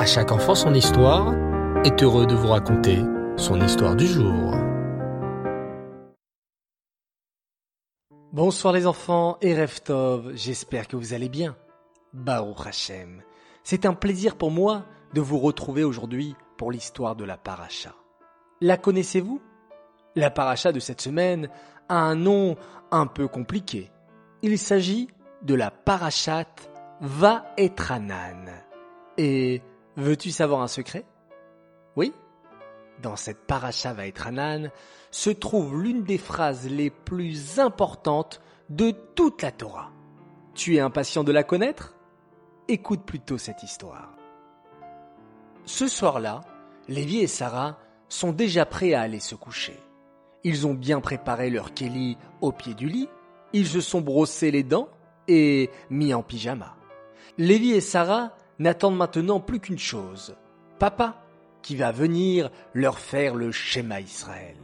À chaque enfant son histoire est heureux de vous raconter son histoire du jour. Bonsoir les enfants et Reftov, j'espère que vous allez bien. Baruch Hashem, c'est un plaisir pour moi de vous retrouver aujourd'hui pour l'histoire de la paracha. La connaissez-vous? La paracha de cette semaine a un nom un peu compliqué. Il s'agit de la parachat Vaetranan. Et veux-tu savoir un secret? Oui? Dans cette paracha Vaetranan se trouve l'une des phrases les plus importantes de toute la Torah. Tu es impatient de la connaître? Écoute plutôt cette histoire. Ce soir-là, Lévi et Sarah sont déjà prêts à aller se coucher. Ils ont bien préparé leur Kelly au pied du lit, ils se sont brossés les dents et mis en pyjama. Lévi et Sarah n'attendent maintenant plus qu'une chose, papa, qui va venir leur faire le schéma Israël.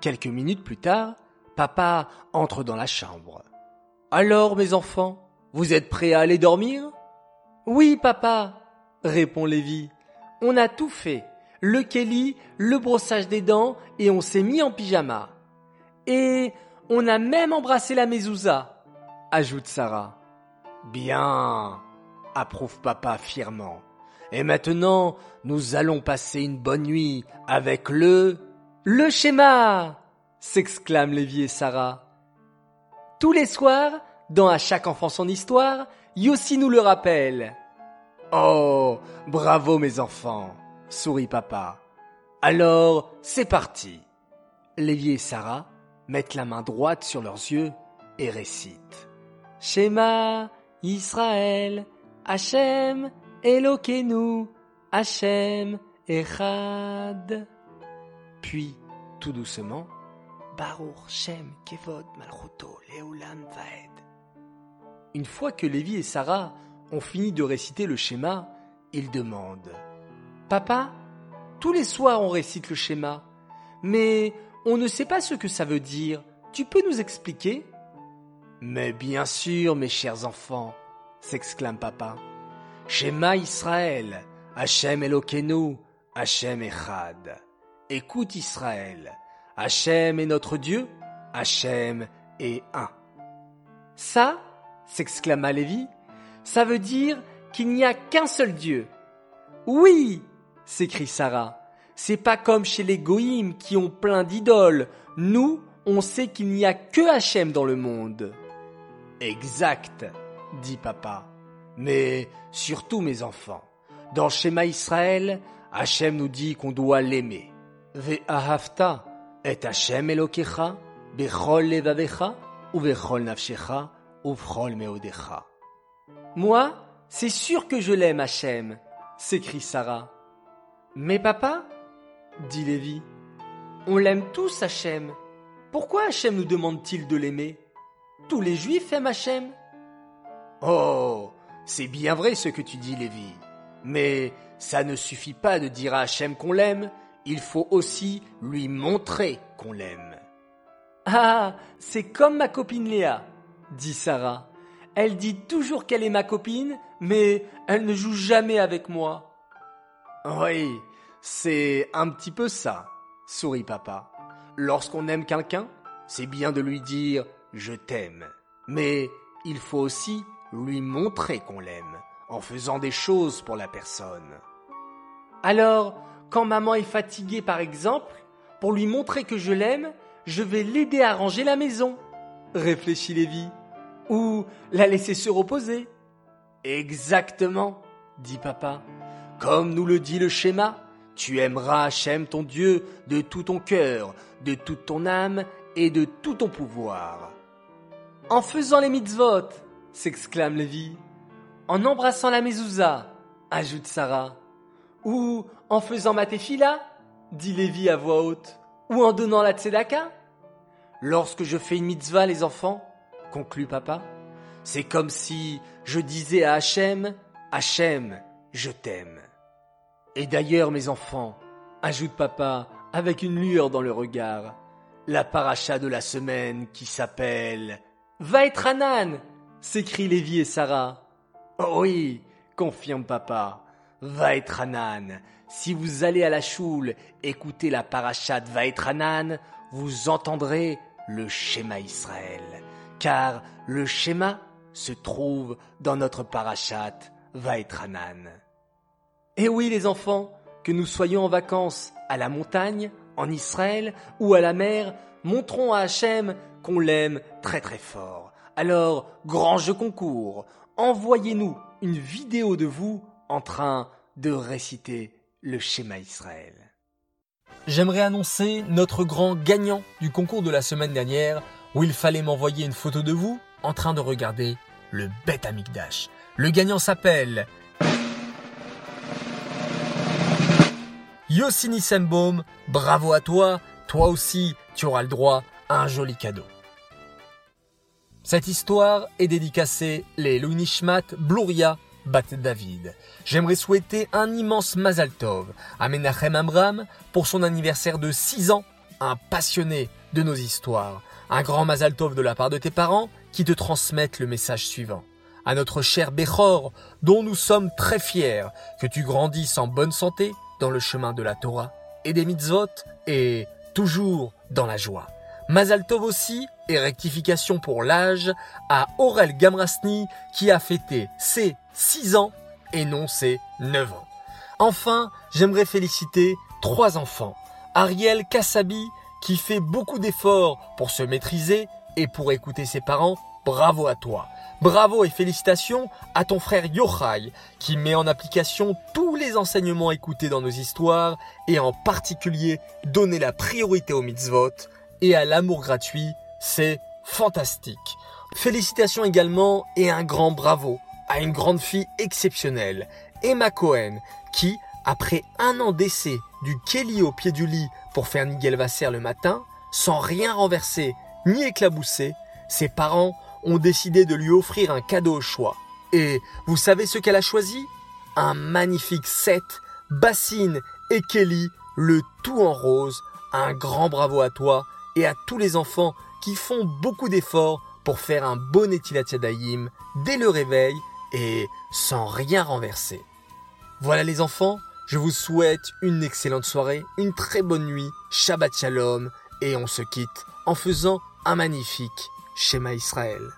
Quelques minutes plus tard, papa entre dans la chambre. Alors, mes enfants, vous êtes prêts à aller dormir? Oui, papa, répond Lévi. On a tout fait. Le Kelly, le brossage des dents et on s'est mis en pyjama. Et on a même embrassé la mezouza, ajoute Sarah. Bien, approuve papa fièrement. Et maintenant, nous allons passer une bonne nuit avec le... Le schéma s'exclament Lévi et Sarah. Tous les soirs, dans À chaque enfant son histoire, Yossi nous le rappelle. Oh, bravo mes enfants, sourit papa. Alors, c'est parti. Lévi et Sarah mettent la main droite sur leurs yeux et récitent. Schéma, Israël, Hachem, Elokeinu, Hachem, Echad. Puis, tout doucement, Baruch Shem Kevod Malchuto Leolam Vaed. Une fois que Lévi et Sarah ont fini de réciter le schéma, ils demandent Papa, tous les soirs on récite le schéma, mais on ne sait pas ce que ça veut dire. Tu peux nous expliquer? Mais bien sûr, mes chers enfants, s'exclame papa. Schéma Israël, Hachem Elokeinu, Hachem Echad. Écoute Israël, Hachem est notre Dieu, Hachem est un. Ça, s'exclama Lévi, ça veut dire qu'il n'y a qu'un seul Dieu. Oui, s'écrie Sarah. C'est pas comme chez les goïms qui ont plein d'idoles. Nous, on sait qu'il n'y a que Hachem dans le monde. Exact, dit papa. Mais surtout mes enfants, dans Shema Israël, Hachem nous dit qu'on doit l'aimer. Et Hachem Elokecha, bechol levavecha, ou bechol nafshecha, ou meodecha. Moi, c'est sûr que je l'aime, Hachem, s'écrie Sarah. Mais papa, dit Lévi, on l'aime tous, Hachem. Pourquoi Hachem nous demande-t-il de l'aimer? Tous les juifs aiment Hachem. Oh, c'est bien vrai ce que tu dis, Lévi. Mais ça ne suffit pas de dire à Hachem qu'on l'aime, il faut aussi lui montrer qu'on l'aime. Ah, c'est comme ma copine Léa, dit Sarah. Elle dit toujours qu'elle est ma copine, mais elle ne joue jamais avec moi. Oui, c'est un petit peu ça, sourit papa. Lorsqu'on aime quelqu'un, c'est bien de lui dire je t'aime. Mais il faut aussi lui montrer qu'on l'aime, en faisant des choses pour la personne. Alors, quand maman est fatiguée par exemple, pour lui montrer que je l'aime, je vais l'aider à ranger la maison, réfléchit Lévi. Ou la laisser se reposer. Exactement, dit papa. Comme nous le dit le schéma, tu aimeras Hachem ton Dieu de tout ton cœur, de toute ton âme et de tout ton pouvoir. En faisant les mitzvot, s'exclame Lévi. En embrassant la mezouza, ajoute Sarah. Ou en faisant ma tefila, dit Lévi à voix haute. Ou en donnant la tzedaka. Lorsque je fais une mitzvah, les enfants, conclut papa, c'est comme si je disais à Hachem, Hachem, je t'aime. Et d'ailleurs, mes enfants, ajoute papa avec une lueur dans le regard, la paracha de la semaine qui s'appelle Vaetranan s'écrient Lévi et Sarah. Oh oui, confirme papa. Vaetranan. Si vous allez à la choule écouter la parachat Vaetranan, vous entendrez le schéma Israël. Car le schéma se trouve dans notre parachat Vaetranan. Et oui les enfants, que nous soyons en vacances à la montagne, en Israël ou à la mer, montrons à Hachem qu'on l'aime très très fort. Alors, grand jeu concours, envoyez-nous une vidéo de vous en train de réciter le schéma Israël. J'aimerais annoncer notre grand gagnant du concours de la semaine dernière où il fallait m'envoyer une photo de vous en train de regarder le Beth Amikdash. Le gagnant s'appelle Yossini Sembaum. Bravo à toi, toi aussi tu auras le droit à un joli cadeau. Cette histoire est dédicacée les Nishmat Bluria Bat David. J'aimerais souhaiter un immense Mazal Tov à Menachem Amram pour son anniversaire de 6 ans, un passionné de nos histoires. Un grand Mazal Tov de la part de tes parents qui te transmettent le message suivant. À notre cher Bechor, dont nous sommes très fiers, que tu grandisses en bonne santé dans le chemin de la Torah et des mitzvot et toujours dans la joie. Mazal Tov aussi et rectification pour l'âge à Aurel Gamrasni qui a fêté ses 6 ans et non ses 9 ans. Enfin, j'aimerais féliciter trois enfants. Ariel Kassabi qui fait beaucoup d'efforts pour se maîtriser et pour écouter ses parents. Bravo à toi. Bravo et félicitations à ton frère Yochai qui met en application tous les enseignements écoutés dans nos histoires et en particulier donner la priorité aux mitzvot et à l'amour gratuit, c'est fantastique. Félicitations également et un grand bravo à une grande fille exceptionnelle, Emma Cohen, qui, après un an d'essai du Kelly au pied du lit pour faire Nigel Vasser le matin, sans rien renverser ni éclabousser, ses parents ont décidé de lui offrir un cadeau au choix. Et vous savez ce qu'elle a choisi? Un magnifique set, Bassine et Kelly, le tout en rose. Un grand bravo à toi et à tous les enfants qui font beaucoup d'efforts pour faire un bon Etilat dès le réveil et sans rien renverser. Voilà les enfants, je vous souhaite une excellente soirée, une très bonne nuit, Shabbat Shalom, et on se quitte en faisant un magnifique schéma Israël.